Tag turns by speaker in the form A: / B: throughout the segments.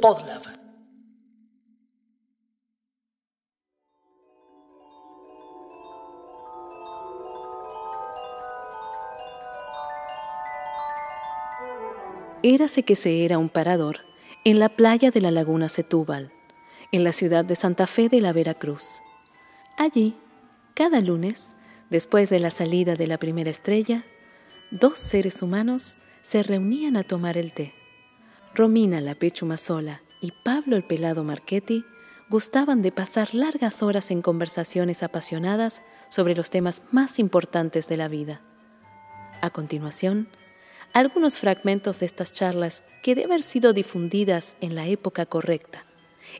A: Podlab.
B: Érase que se era un parador en la playa de la laguna Setúbal, en la ciudad de Santa Fe de la Veracruz. Allí, cada lunes, después de la salida de la primera estrella, dos seres humanos se reunían a tomar el té. Romina la Pechumazola y Pablo el Pelado Marchetti gustaban de pasar largas horas en conversaciones apasionadas sobre los temas más importantes de la vida. A continuación, algunos fragmentos de estas charlas que deben haber sido difundidas en la época correcta,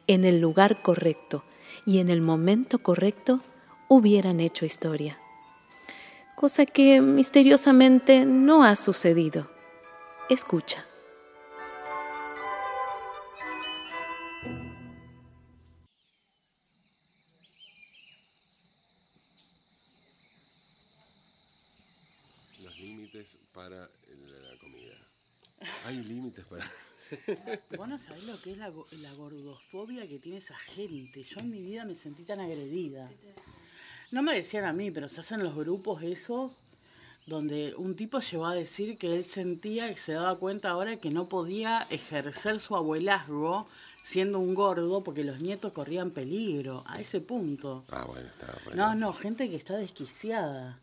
B: en el lugar correcto y en el momento correcto, hubieran hecho historia. Cosa que misteriosamente no ha sucedido. Escucha.
C: Para la comida. Hay límites para...
A: Vos no sabés lo que es la, la gordofobia que tiene esa gente. Yo en mi vida me sentí tan agredida. No me decían a mí, pero se hacen los grupos esos donde un tipo llegó a decir que él sentía que se daba cuenta ahora que no podía ejercer su abuelazgo siendo un gordo porque los nietos corrían peligro, a ese punto.
C: Ah, bueno, está re
A: No, no, gente que está desquiciada.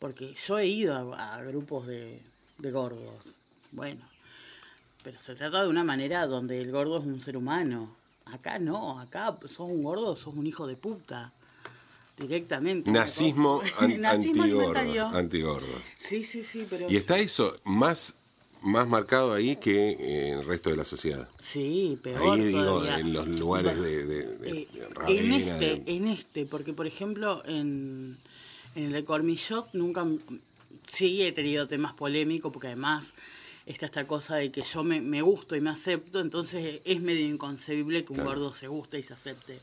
A: Porque yo he ido a, a grupos de, de gordos. Bueno, pero se trata de una manera donde el gordo es un ser humano. Acá no, acá sos un gordo, sos un hijo de puta. Directamente.
C: Nazismo an-
A: Nazismo
C: antigordo. Antigordo.
A: Sí, sí, sí, pero...
C: Y está eso más, más marcado ahí que en el resto de la sociedad.
A: Sí, peor
C: Ahí digo, en los lugares de, de, de-
A: Eh, en este, en este, porque por ejemplo en, en el de Cormillot nunca sí he tenido temas polémicos porque además está esta cosa de que yo me, me gusto y me acepto, entonces es medio inconcebible que un
C: Claro.
A: gordo se guste y se acepte.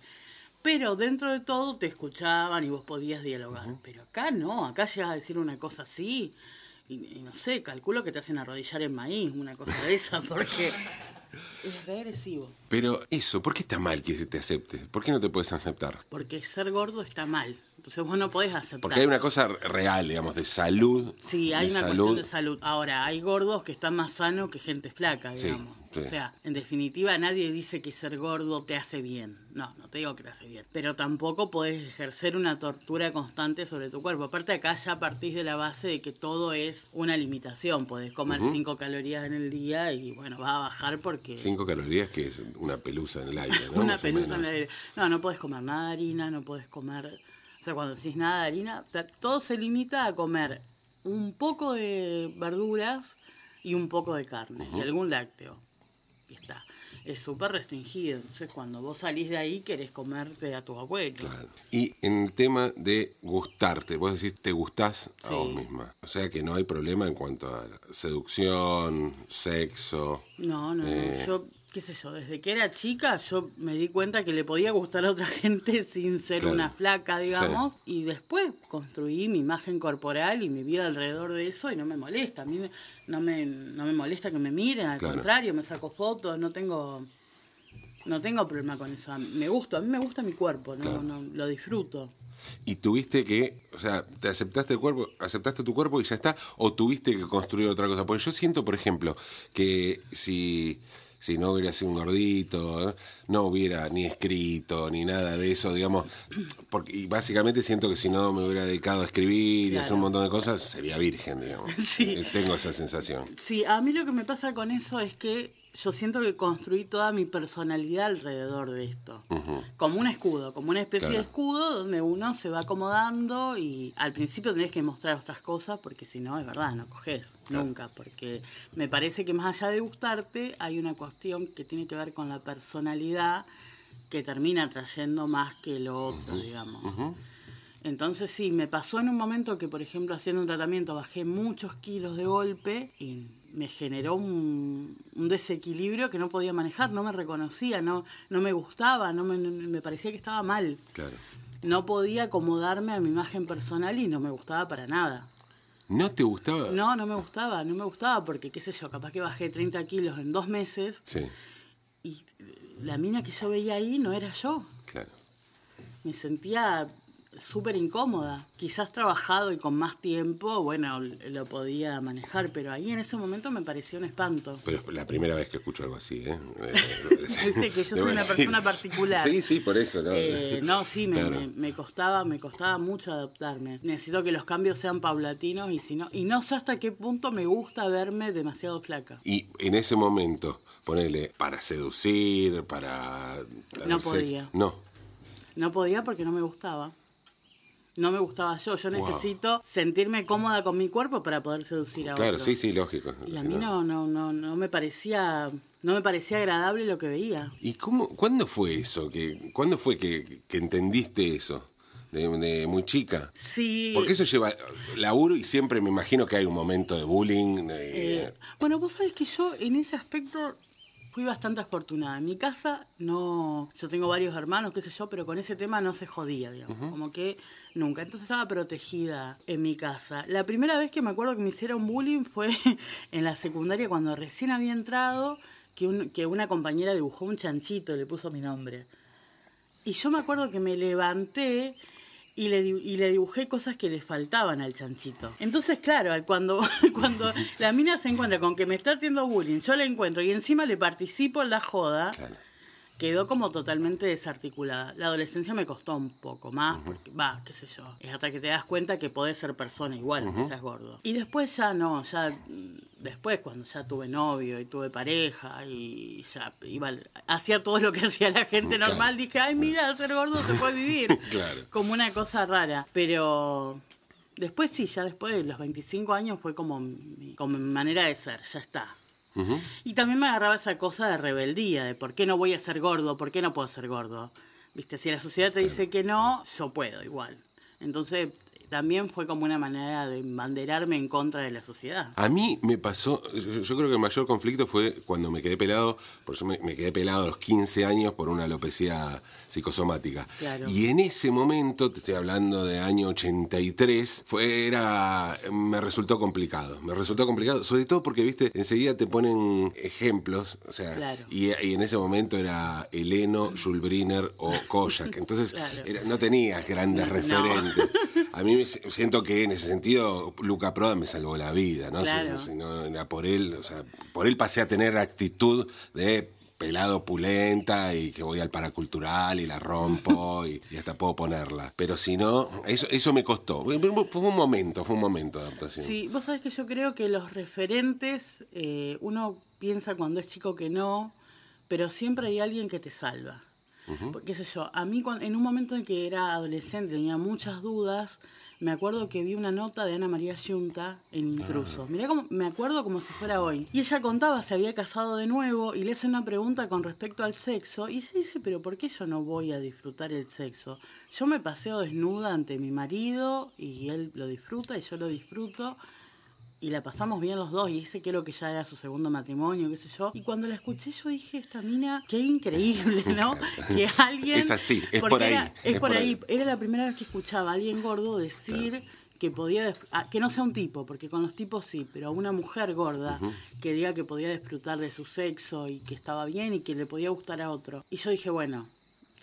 A: Pero dentro de todo te escuchaban y vos podías dialogar. Pero acá no, acá llegas a decir una cosa así y, y no sé, calculo que te hacen arrodillar en maíz, una cosa de esa, porque es re agresivo.
C: Pero eso, ¿por qué está mal que te acepte? ¿Por qué no te puedes aceptar?
A: Porque ser gordo está mal. Entonces vos no podés aceptar.
C: Porque hay una cosa real, digamos, de salud.
A: Sí, hay una
C: salud.
A: cuestión de salud. Ahora, hay gordos que están más sanos que gente flaca, digamos.
C: sí.
A: O sea, en definitiva, nadie dice que ser gordo te hace bien. No, no te digo que te hace bien. Pero tampoco podés ejercer una tortura constante sobre tu cuerpo. Aparte, acá ya partís de la base de que todo es una limitación. Podés comer 5 calorías en el día y, bueno, va a bajar porque...
C: Cinco calorías, que es una pelusa en el aire, ¿no?
A: Una
C: Más
A: pelusa en el aire. No, no puedes comer nada de harina, no puedes comer. O sea, cuando decís nada de harina, o sea, todo se limita a comer un poco de verduras y un poco de carne y algún lácteo. Y está. Es súper restringido. Entonces, cuando vos salís de ahí, querés comerte a tu abuelo.
C: Claro. Y en el tema de gustarte, vos decís, te gustás a
A: Sí.
C: vos misma. O sea que no hay problema en cuanto a seducción, sexo.
A: No, no, no.
C: Eh.
A: Yo, qué sé yo, desde que era chica yo me di cuenta que le podía gustar a otra gente sin ser
C: Claro.
A: una flaca, digamos, y después construí mi imagen corporal y mi vida alrededor de eso y no me molesta. A mí me- no, me, no me molesta que me miren, al
C: Claro.
A: contrario, me saco fotos, no tengo... No tengo problema con eso. Me gusta, a mí me gusta mi cuerpo, no,
C: Claro.
A: no lo disfruto.
C: Y tuviste que, o sea, te aceptaste el cuerpo, aceptaste tu cuerpo y ya está, o tuviste que construir otra cosa. Porque yo siento, por ejemplo, que si, si no hubiera sido un gordito, ¿eh? no hubiera ni escrito ni nada de eso, digamos, porque y básicamente siento que si no me hubiera dedicado a escribir y hacer un montón de cosas, sería virgen, digamos.
A: Sí.
C: Eh, Tengo esa sensación.
A: Sí, a mí lo que me pasa con eso es que yo siento que construí toda mi personalidad alrededor de esto. Como un escudo, como una especie
C: Claro.
A: de escudo donde uno se va acomodando y al principio tenés que mostrar otras cosas porque si no, es verdad, no coges nunca. Porque me parece que más allá de gustarte, hay una cuestión que tiene que ver con la personalidad que termina atrayendo más que lo otro, digamos. Entonces sí, me pasó en un momento que, por ejemplo, haciendo un tratamiento bajé muchos kilos de golpe y me generó un, un desequilibrio que no podía manejar, no me reconocía, no, no me gustaba, no me, me parecía que estaba mal.
C: Claro.
A: No podía acomodarme a mi imagen personal y no me gustaba para nada.
C: ¿No te gustaba?
A: No, no me gustaba, no me gustaba porque, qué sé yo, capaz que bajé 30 kilos en dos meses
C: Sí,
A: y la mina que yo veía ahí no era yo.
C: claro.
A: Me sentía súper incómoda. Quizás trabajado y con más tiempo, bueno, lo podía manejar, pero ahí en ese momento me pareció un espanto.
C: Pero es la primera vez que escucho algo así, ¿eh? Eh,
A: Viste que yo soy una persona particular.
C: Sí, sí, por eso, ¿no?
A: Eh, no, sí, me,
C: Claro.
A: me- me costaba, me costaba mucho adaptarme. Necesito que los cambios sean paulatinos y si no, y no sé hasta qué punto me gusta verme demasiado flaca.
C: Y en ese momento, ponele, para seducir, para...
A: No
C: sexo-
A: podía.
C: No,
A: No podía porque no me gustaba. No me gustaba yo. Yo
C: Wow.
A: necesito sentirme cómoda con mi cuerpo para poder seducir a
C: claro,
A: otro.
C: sí, sí, lógico.
A: Y a mí no, no, no, no me parecía, no me parecía agradable lo que veía.
C: ¿Y cómo, cuándo fue eso? Que, ¿Cuándo fue que, que entendiste eso? De, de muy chica.
A: Sí.
C: Porque eso lleva laburo y siempre me imagino que hay un momento de bullying. de-
A: Eh, bueno, vos sabés que yo en ese aspecto fui bastante afortunada. En mi casa no, yo tengo varios hermanos, qué sé yo, pero con ese tema no se jodía, digamos, como que nunca. Entonces estaba protegida en mi casa. La primera vez que me acuerdo que me hicieron bullying fue en la secundaria cuando recién había entrado, que, un- que una compañera dibujó un chanchito le puso mi nombre. Y yo me acuerdo que me levanté y le, y le dibujé cosas que le faltaban al chanchito. Entonces, claro, cuando, cuando la mina se encuentra con que me está haciendo bullying, yo la encuentro y encima le participo en la joda,
C: Claro.
A: quedó como totalmente desarticulada. La adolescencia me costó un poco más, porque, va, qué sé yo, es hasta que te das cuenta que podés ser persona igual, aunque seas gordo. Y después ya no, ya después cuando ya tuve novio y tuve pareja y ya iba, hacía todo lo que hacía la gente
C: Claro.
A: normal, dije, ay, mira, ser gordo se puede vivir.
C: Claro.
A: Como una cosa rara, pero... Después sí, ya después de los 25 años fue como mi, como mi manera de ser, ya está. Y también me agarraba esa cosa de rebeldía, de por qué no voy a ser gordo, por qué no puedo ser gordo. Viste, si la sociedad te dice que no, yo puedo igual. Entonces, también fue como una manera de banderarme en contra de la sociedad.
C: A mí me pasó, yo, yo creo que el mayor conflicto fue cuando me quedé pelado, por eso me, me quedé pelado a los 15 años por una alopecia psicosomática.
A: Claro.
C: Y en ese momento, te estoy hablando de año 83, fue, era, me resultó complicado. Me resultó complicado, sobre todo porque, viste, enseguida te ponen ejemplos, o sea,
A: Claro.
C: y, y en ese momento era Eleno, Jules Briner o Kojak. Entonces,
A: Claro.
C: era- no tenías grandes
A: No.
C: referentes. A mí siento que en ese sentido Luca Proda me salvó la vida, ¿no?
A: Claro.
C: Si- si no era por él, o sea, por él pasé a tener actitud de pelado pulenta y que voy al paracultural y la rompo y, y hasta puedo ponerla. Pero si no, eso, eso me costó. Fue fue un momento, fue un momento de adaptación.
A: Sí, vos sabés que yo creo que los referentes, eh, uno piensa cuando es chico que no, pero siempre hay alguien que te salva. Porque, qué sé yo, a mí en un momento en que era adolescente tenía muchas dudas, me acuerdo que vi una nota de Ana María Yunta en Intrusos. Mirá cómo, me acuerdo como si fuera hoy. Y ella contaba, se había casado de nuevo y le hace una pregunta con respecto al sexo y ella dice, pero ¿por qué yo no voy a disfrutar el sexo? Yo me paseo desnuda ante mi marido y él lo disfruta y yo lo disfruto y la pasamos bien los dos y que creo que ya era su segundo matrimonio, qué sé yo. Y cuando la escuché yo dije, esta mina, qué increíble, ¿no? que alguien...
C: Es así, es por
A: era-
C: ahí,
A: es,
C: es
A: por ahí.
C: ahí.
A: Era la primera vez que escuchaba a alguien gordo decir que podía, ah, que no sea un tipo, porque con los tipos sí, pero una mujer gorda que diga que podía disfrutar de su sexo y que estaba bien y que le podía gustar a otro. Y yo dije, bueno,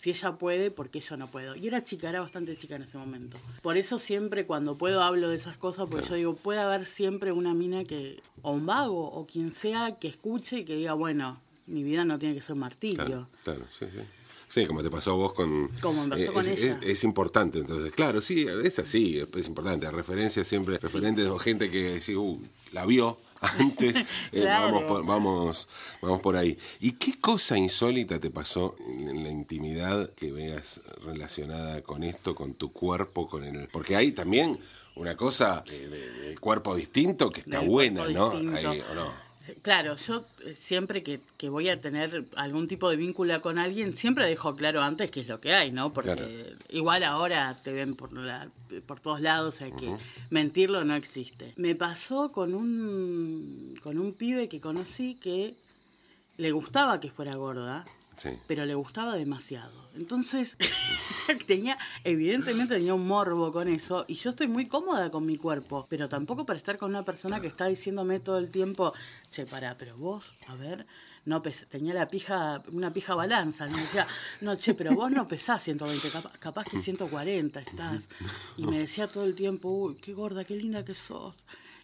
A: si ella puede, ¿por qué yo no puedo? Y era chica, era bastante chica en ese momento. Por eso siempre cuando puedo hablo de esas cosas, porque yo digo, puede haber siempre una mina que, o un vago, o quien sea, que escuche y que diga, bueno, mi vida no tiene que ser un martirio.
C: Claro, claro, sí, sí. Sí, como te pasó a vos con...
A: Como me pasó
C: eh,
A: con
C: es,
A: ella.
C: es- es importante, entonces, claro, sí, es así, es, es importante. Referencias siempre, referentes o gente que sí, uh, la vio antes, eh,
A: Claro.
C: vamos, por, vamos, vamos por ahí. ¿Y qué cosa insólita te pasó en, la intimidad que veas relacionada con esto, con tu cuerpo, con el... Porque hay también una cosa de, de- de cuerpo distinto que está
A: Del
C: buena, ¿no? Ahí, ¿o no?
A: Claro, yo eh, siempre que, que voy a tener algún tipo de vínculo con alguien, siempre dejo claro antes qué es lo que hay, ¿no? Porque
C: Claro.
A: igual ahora te ven por, la- por todos lados, o sea que mentirlo no existe. Me pasó con un, con un pibe que conocí que le gustaba que fuera gorda, Pero le gustaba demasiado. Entonces, tenía, evidentemente tenía un morbo con eso, y yo estoy muy cómoda con mi cuerpo, pero tampoco para estar con una persona que está diciéndome todo el tiempo, che, pará, pero vos, a ver, no pes tenía la pija, una pija balanza, me decía, no, che, pero vos no pesás 120, capaz, capaz que 140 estás. Y me decía todo el tiempo, uy, qué gorda, qué linda que sos.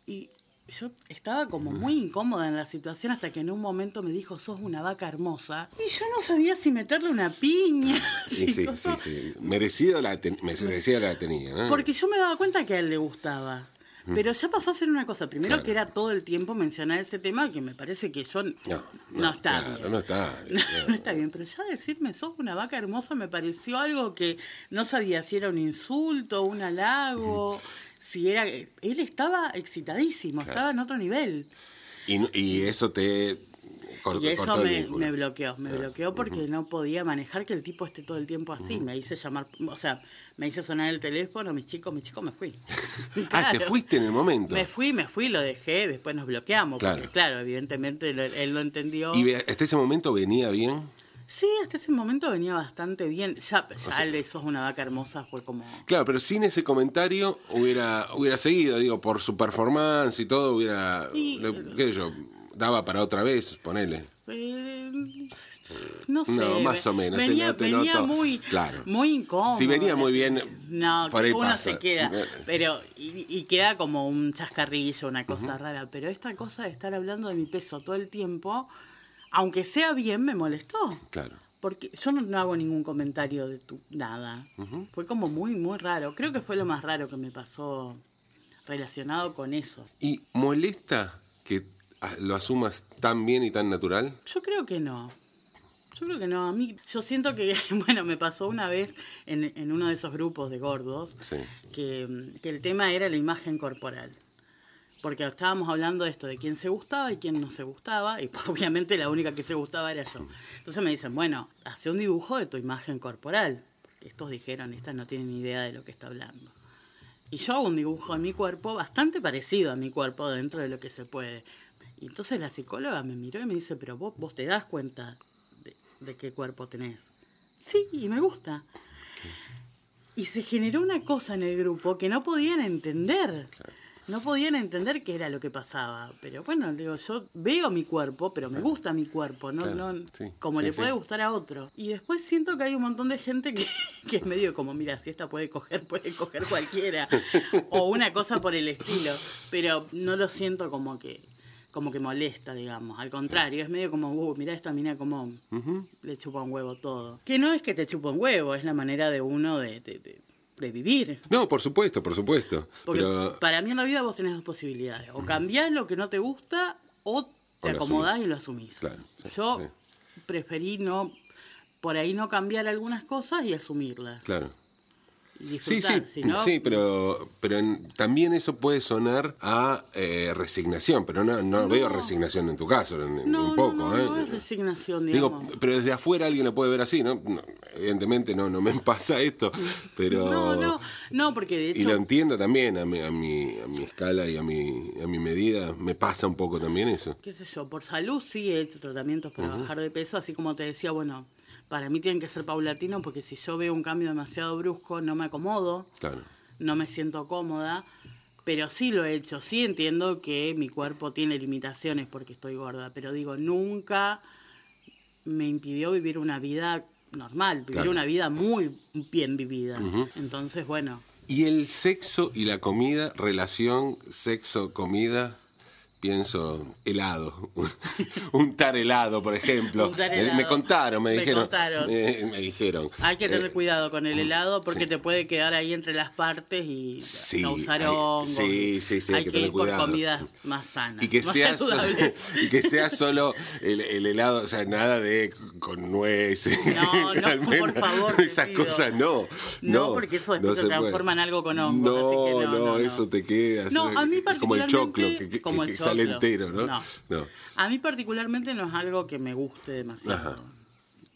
A: Y yo estaba como muy incómoda en la situación hasta que en un momento me dijo, sos una vaca hermosa. Y yo no sabía si meterle una piña.
C: Sí, sí, sí, sí. Merecido la, ten- merecida la tenía, ¿no?
A: Porque yo me daba cuenta que a él le gustaba. Pero ya pasó a ser una cosa. Primero
C: Claro.
A: que era todo el tiempo mencionar ese tema que me parece que yo no,
C: No, no,
A: está
C: claro,
A: bien.
C: no está bien,
A: No,
C: claro.
A: no está bien, pero ya decirme sos una vaca hermosa me pareció algo que no sabía si era un insulto, un halago, si era... Él estaba excitadísimo,
C: Claro.
A: estaba en otro nivel.
C: Y, y eso te cort-
A: Y eso
C: cortó
A: me, bloqueó, me
C: Ah,
A: bloqueó porque no podía manejar que el tipo esté todo el tiempo así. Me hice llamar, o sea, me hice sonar el teléfono, mis chicos, mis chicos, me fui.
C: Ah, te fuiste en el momento.
A: Me fui, me fui, lo dejé, después nos bloqueamos.
C: Claro.
A: Porque, claro, evidentemente lo- él lo entendió.
C: ¿Y hasta ese momento venía bien?
A: Sí, hasta ese momento venía bastante bien. Ya, ya el de sos una vaca hermosa fue como...
C: Claro, pero sin ese comentario hubiera hubiera seguido, digo, por su performance y todo, hubiera,
A: Y-
C: le- qué sé yo, daba para otra vez, ponele.
A: eh, no sé.
C: No, más o menos,
A: Venía,
C: te
A: venía
C: noto.
A: muy,
C: Claro.
A: muy incómodo.
C: Si venía muy bien,
A: no,
C: por ahí
A: uno
C: pasa.
A: se queda. Pero, y, y queda como un chascarrillo, una cosa rara. Pero esta cosa de estar hablando de mi peso todo el tiempo, aunque sea bien, me molestó.
C: Claro.
A: Porque yo no, no hago ningún comentario de tu nada. Fue como muy, muy raro. Creo que fue lo más raro que me pasó relacionado con eso.
C: ¿Y molesta que ah, lo asumas tan bien y tan natural?
A: Yo creo que no. Yo creo que no. A mí, yo siento que, bueno, me pasó una vez en, en uno de esos grupos de gordos
C: Sí.
A: que, que el tema era la imagen corporal. Porque estábamos hablando de esto, de quién se gustaba y quién no se gustaba, y obviamente la única que se gustaba era yo. Entonces me dicen, bueno, hace un dibujo de tu imagen corporal. Porque estos dijeron, esta no tiene ni idea de lo que está hablando. Y yo hago un dibujo de mi cuerpo bastante parecido a mi cuerpo dentro de lo que se puede. Y entonces la psicóloga me miró y me dice, pero vos, vos te das cuenta de, de qué cuerpo tenés. Sí, y me gusta. Y se generó una cosa en el grupo que no podían entender. No podían entender qué era lo que pasaba. Pero bueno, digo, yo veo mi cuerpo, pero me gusta mi cuerpo, no,
C: Claro,
A: no
C: sí,
A: como
C: sí,
A: le
C: sí.
A: puede gustar a otro. Y después siento que hay un montón de gente que, que es medio como, mira, si esta puede coger, puede coger cualquiera. o una cosa por el estilo. Pero no lo siento como que como que molesta, digamos. Al contrario, es medio como, uh, mira esta mina como le chupa un huevo todo. Que no es que te chupa un huevo, es la manera de uno de, de, de- de vivir.
C: No, por supuesto, por supuesto.
A: Porque
C: Pero
A: para mí en la vida vos tenés dos posibilidades. O cambiás lo que no te gusta o te
C: O
A: acomodás
C: asumís.
A: y lo asumís.
C: Claro, sí,
A: Yo
C: sí.
A: preferí no, por ahí no cambiar algunas cosas y asumirlas.
C: claro. Sí, sí, sí, pero, pero en- también eso puede sonar a eh, resignación, pero no, no, veo resignación en tu caso,
A: no,
C: un poco.
A: no, no,
C: ¿eh?
A: no es resignación, digamos.
C: Digo, pero desde afuera alguien lo puede ver así, ¿no? Evidentemente no, no me pasa esto, pero...
A: no, no, no, porque de
C: Y lo
A: hecho,
C: entiendo también, a mi, a mi, a mi escala y a mi, a mi medida, me pasa un poco también eso.
A: qué sé yo, por salud sí he hecho tratamientos para bajar de peso, así como te decía, bueno, para mí tienen que ser paulatinos porque si yo veo un cambio demasiado brusco no me acomodo.
C: Claro.
A: no me siento cómoda, pero sí lo he hecho, sí entiendo que mi cuerpo tiene limitaciones porque estoy gorda, pero digo, nunca me impidió vivir una vida normal, vivir
C: Claro.
A: una vida muy bien vivida. Entonces, bueno,
C: Y el sexo y la comida, relación sexo-comida, pienso helado. Untar helado, por ejemplo.
A: Untar
C: Me- Me,
A: helado.
C: contaron, me,
A: Me
C: dijeron.
A: contaron.
C: eh, me dijeron.
A: hay que tener
C: Eh,
A: cuidado con el helado porque
C: sí.
A: te puede quedar ahí entre las partes y
C: Sí,
A: causar
C: hay-
A: hongos.
C: sí, sí, sí, hay
A: hay
C: que
A: que,
C: tener
A: ir por
C: cuidado.
A: comidas más sanas.
C: Y que,
A: más
C: sea
A: saludables.
C: y que sea solo el, el helado, o sea, nada de con nueces.
A: No, no,
C: almendras,
A: por favor,
C: Esas cosas no.
A: No,
C: No,
A: porque eso después se
C: puede.
A: transforma en algo con hongos,
C: No,
A: así que no, no, no.
C: eso te queda.
A: No, a mí
C: Como el choclo,
A: particularmente-
C: que,
A: como el choclo.
C: Entero, ¿no?
A: No.
C: No.
A: A mí particularmente no es algo que me guste demasiado.
C: Ajá.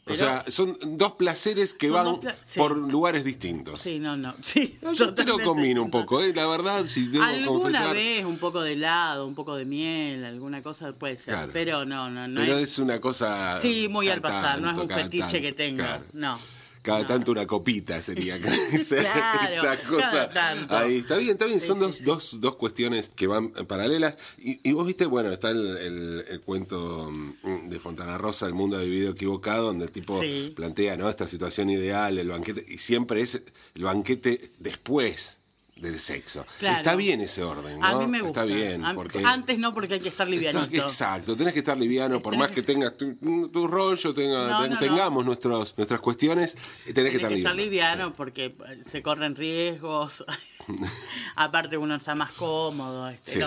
C: o sea, son dos placeres que van
A: dos pla- sí.
C: por lugares distintos.
A: Sí, no, no. Sí,
C: No, yo te lo combino un poco, ¿eh? la verdad, si debo
A: Alguna
C: confesar.
A: vez un poco de helado, un poco de miel, alguna cosa puede ser.
C: Claro.
A: Pero no, no, no
C: Pero
A: es.
C: es una cosa.
A: Sí, muy al pasar, no es un fetiche
C: tanto,
A: que tenga.
C: claro.
A: No.
C: Cada
A: no.
C: tanto una copita sería esa,
A: Claro,
C: esa cosa. Ahí está bien, está bien.
A: Sí,
C: Son
A: sí,
C: dos,
A: sí.
C: Dos, dos cuestiones que van paralelas. Y, y vos viste, bueno, está el, el- el cuento mm, de Fontana Rosa, El mundo ha vivido equivocado, donde el tipo plantea ¿no? esta situación ideal, el banquete, y siempre es el banquete después del sexo.
A: Claro.
C: Está bien ese orden, ¿no?
A: A mí me gusta.
C: Está bien. Porque
A: Antes no, porque hay que estar livianito.
C: Está- exacto, tenés que estar liviano, por
A: Tenés
C: más
A: que-
C: que tengas tu, tu rollo, tenga-
A: No,
C: ten-
A: no, no.
C: tengamos Nuestros, nuestras cuestiones, tenés, que estar
A: que estar
C: liviano.
A: liviano porque se corren riesgos. Aparte uno está más cómodo. este,
C: Sí.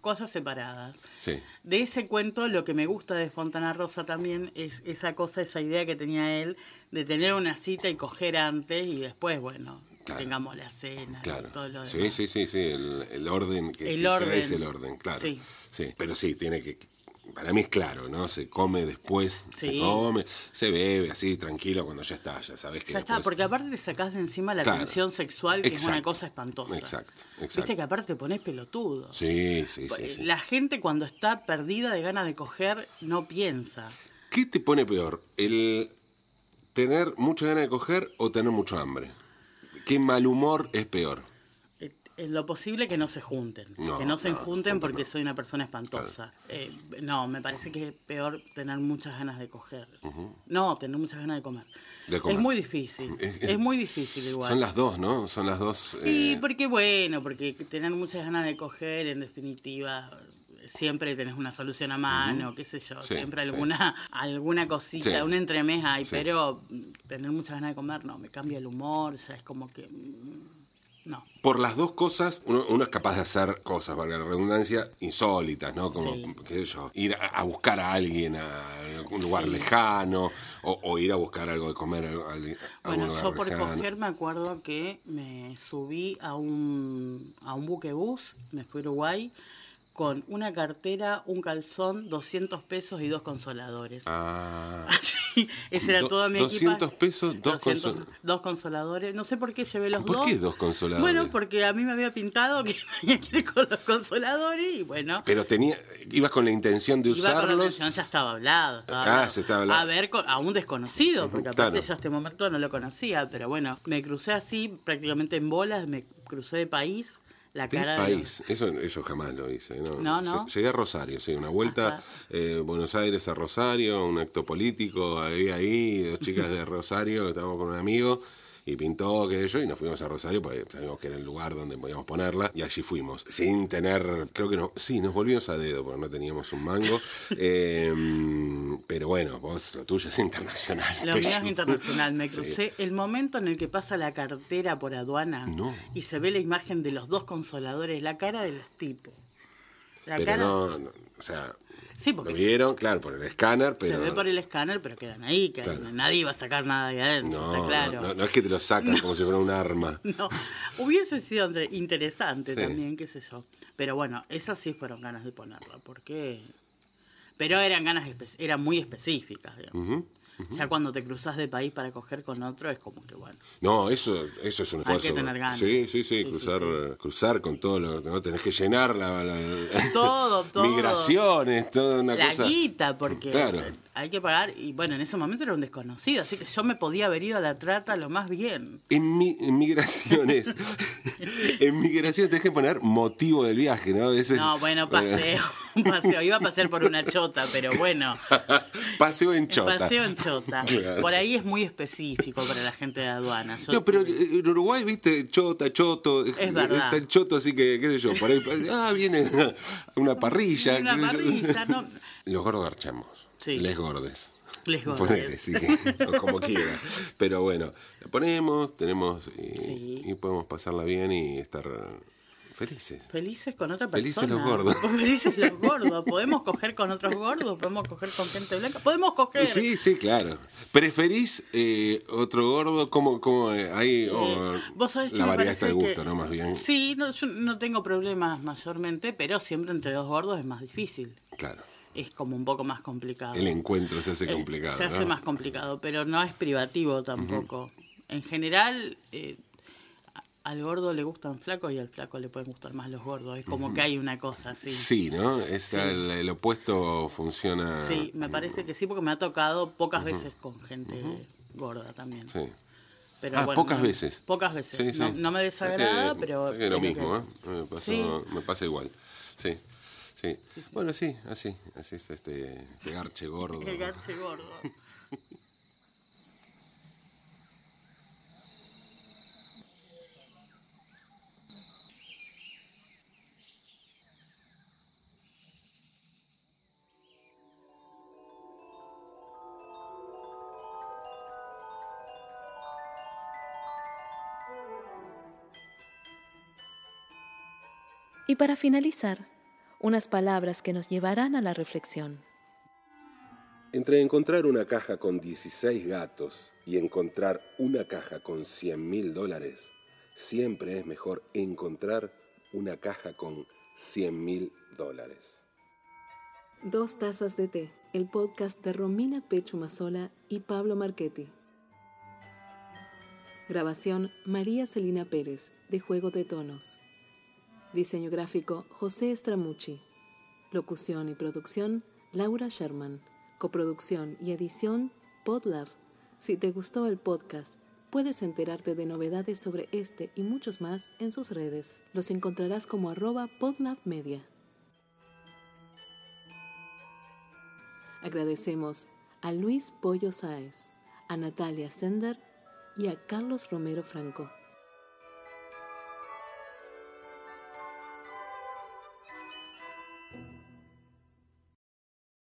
A: cosas separadas.
C: Sí.
A: De ese cuento lo que me gusta de Fontana Rosa también es esa cosa, esa idea que tenía él de tener una cita y coger antes y después, bueno,
C: Claro.
A: tengamos la cena,
C: Claro.
A: todo lo demás.
C: Sí, sí, sí, sí, el, el orden que,
A: El
C: que se
A: orden.
C: es el orden, claro.
A: Sí.
C: Sí, pero sí, tiene que para mí es claro, ¿no? Se come después, se come, se bebe así tranquilo cuando ya está, ya sabes que
A: Ya está, porque aparte te sacás de encima la
C: Claro.
A: tensión sexual, que es una cosa espantosa.
C: Exacto, exacto.
A: Viste que aparte te pones pelotudo.
C: Sí, sí, sí, sí.
A: La gente cuando está perdida de ganas de coger no piensa.
C: ¿Qué te pone peor? ¿El tener mucha ganas de coger o tener mucho hambre? ¿Qué mal humor es peor?
A: Eh, En lo posible que no se junten.
C: No,
A: que no se
C: no,
A: junten porque soy una persona espantosa. Eh, no, me parece que es peor tener muchas ganas de coger. No, tener muchas ganas de comer.
C: De comer.
A: Es muy difícil.
C: Es-
A: Es,
C: es-
A: muy difícil igual.
C: Son las dos, ¿no? Son las dos.
A: Y
C: eh,
A: porque bueno, porque tener muchas ganas de coger, en definitiva, siempre tenés una solución a mano, qué sé yo,
C: Sí,
A: siempre
C: sí.
A: alguna alguna cosita,
C: Sí.
A: un entremés hay, pero mm, tener muchas ganas de comer, no, me cambia el humor, ya es como que... mm, No.
C: Por las dos cosas, uno, uno es capaz de hacer cosas, valga la redundancia, insólitas, ¿no? Como,
A: Sí.
C: qué sé yo, ir a, a buscar a alguien a algún lugar
A: Sí.
C: lejano, o, o ir a buscar algo de comer a, a
A: Bueno,
C: lugar
A: yo por
C: lejano.
A: coger me acuerdo que me subí a un, a un buquebús, me fui a Uruguay, con una cartera, un calzón, 200 pesos y dos consoladores.
C: Ah,
A: Sí, ese era
C: Do-
A: todo mi
C: 200
A: equipaje.
C: pesos, dos
A: 200
C: consol-
A: dos consoladores. No sé por qué llevé los
C: ¿Por
A: dos.
C: qué dos consoladores?
A: Bueno, porque a mí me había pintado que tenía que ir con los consoladores y bueno.
C: pero tenía, ibas con la intención de
A: Iba con la
C: usarlos.
A: atención, ya estaba hablado. estaba
C: Ah,
A: hablado.
C: se estaba hablando.
A: A ver, a un desconocido, porque aparte
C: claro.
A: yo a este momento no lo conocía, pero bueno, me crucé así, prácticamente en bolas, me crucé de país, la
C: ¿Qué
A: cara de
C: país? Eso, eso jamás lo hice. No,
A: No, no.
C: Llegué a Rosario, sí, una vuelta, eh, Buenos Aires a Rosario, un acto político, había ahí dos chicas de Rosario, que estábamos con un amigo, y pintó, qué sé yo, y nos fuimos a Rosario, porque sabíamos que era el lugar donde podíamos ponerla, y allí fuimos, sin tener, creo que no, sí, nos volvimos a dedo, porque no teníamos un mango, eh, pero bueno, vos, lo tuyo es internacional.
A: Lo mío es internacional. Me
C: Sí.
A: crucé el momento en el que pasa la cartera por aduana
C: No.
A: y se ve la imagen de los dos consoladores, la cara de los tipos. La
C: Pero
A: cara
C: no, no, o sea,
A: Sí,
C: lo
A: porque
C: vieron, claro, por el escáner, pero...
A: se ve por el escáner, pero quedan ahí, que
C: Claro.
A: nadie iba a sacar nada de adentro,
C: No,
A: está claro.
C: no, no es que te lo sacan como si fuera un arma.
A: No, hubiese sido interesante
C: Sí.
A: también, qué sé yo. Pero bueno, esas sí fueron ganas de ponerla, porque... Pero eran ganas, eran muy específicas, digamos. Ya cuando te cruzas de país para coger con otro es como que bueno.
C: No, eso, eso es un
A: Hay
C: esfuerzo.
A: que tener ganas.
C: Sí, sí, sí,
A: Sí, sí,
C: cruzar, cruzar con todo lo no tenés que llenar la, la-
A: Todo, todo.
C: migraciones, toda una
A: la
C: cosa.
A: guita, porque
C: Claro.
A: hay que pagar. Y bueno, en ese momento era un desconocido, así que yo me podía haber ido a la trata lo más bien.
C: En, mi- en migraciones, en migraciones tenés que poner motivo del viaje, ¿no? Ese es-
A: No, bueno, paseo, un paseo. Iba a pasear por una chota, pero bueno.
C: Paseo en chota.
A: Paseo en chota.
C: Claro.
A: Por ahí es muy específico para la gente de aduana. Yo
C: No, pero en Uruguay, viste, chota, choto.
A: Es verdad.
C: Está el choto, así que, qué sé yo, por ahí, ah, viene una parrilla.
A: Una parrilla, no.
C: Los gordos garchamos.
A: Sí.
C: Les gordes.
A: Les gordes.
C: Ponele, sí, o como quiera. Pero bueno, la ponemos, tenemos y,
A: Sí.
C: y podemos pasarla bien y estar felices.
A: Felices con otra persona.
C: Felices los gordos.
A: Felices los gordos. Podemos coger con otros gordos, podemos coger con gente blanca. Podemos coger.
C: Sí, sí, claro. ¿Preferís eh, otro gordo? ¿Cómo, cómo eh, ahí? o
A: Eh, vos sabés que
C: la variedad está
A: parece
C: gusto,
A: que-
C: ¿no? Más bien.
A: Sí, no, yo no tengo problemas mayormente, pero siempre entre dos gordos es más difícil.
C: Claro.
A: es como un poco más complicado.
C: El encuentro se hace
A: Eh,
C: complicado.
A: se hace
C: ¿no?
A: más complicado, pero no es privativo tampoco. En general, eh, al gordo le gustan flacos y al flaco le pueden gustar más los gordos. Es como que hay una cosa así.
C: Sí, ¿no? Está El, el opuesto funciona.
A: Sí, me parece que sí, porque me ha tocado pocas veces con gente gorda también.
C: Sí.
A: Pero
C: ah,
A: bueno,
C: pocas
A: no-
C: veces.
A: Pocas veces.
C: Sí, sí.
A: No, no me desagrada,
C: Es que-
A: pero...
C: es que lo mismo,
A: que-
C: ¿eh? Me, pasa igual. Sí. Sí. Bueno, sí, así. Así es este, este garche gordo.
A: El garche gordo.
B: Y para finalizar, unas palabras que nos llevarán a la reflexión.
C: Entre encontrar una caja con 16 gatos y encontrar una caja con 100 mil dólares, siempre es mejor encontrar una caja con 100 mil dólares.
B: Dos tazas de té, el podcast de Romina Pecho Mazola y Pablo Marchetti. Grabación María Celina Pérez, de Juego de Tonos. Diseño gráfico José Estramucci. Locución y producción Laura Sherman. Coproducción y edición Podlab. Si te gustó el podcast, puedes enterarte de novedades sobre este y muchos más en sus redes. Los encontrarás como arroba podlabmedia. Agradecemos a Luis Pollo Sáez, a Natalia Sender y a Carlos Romero Franco.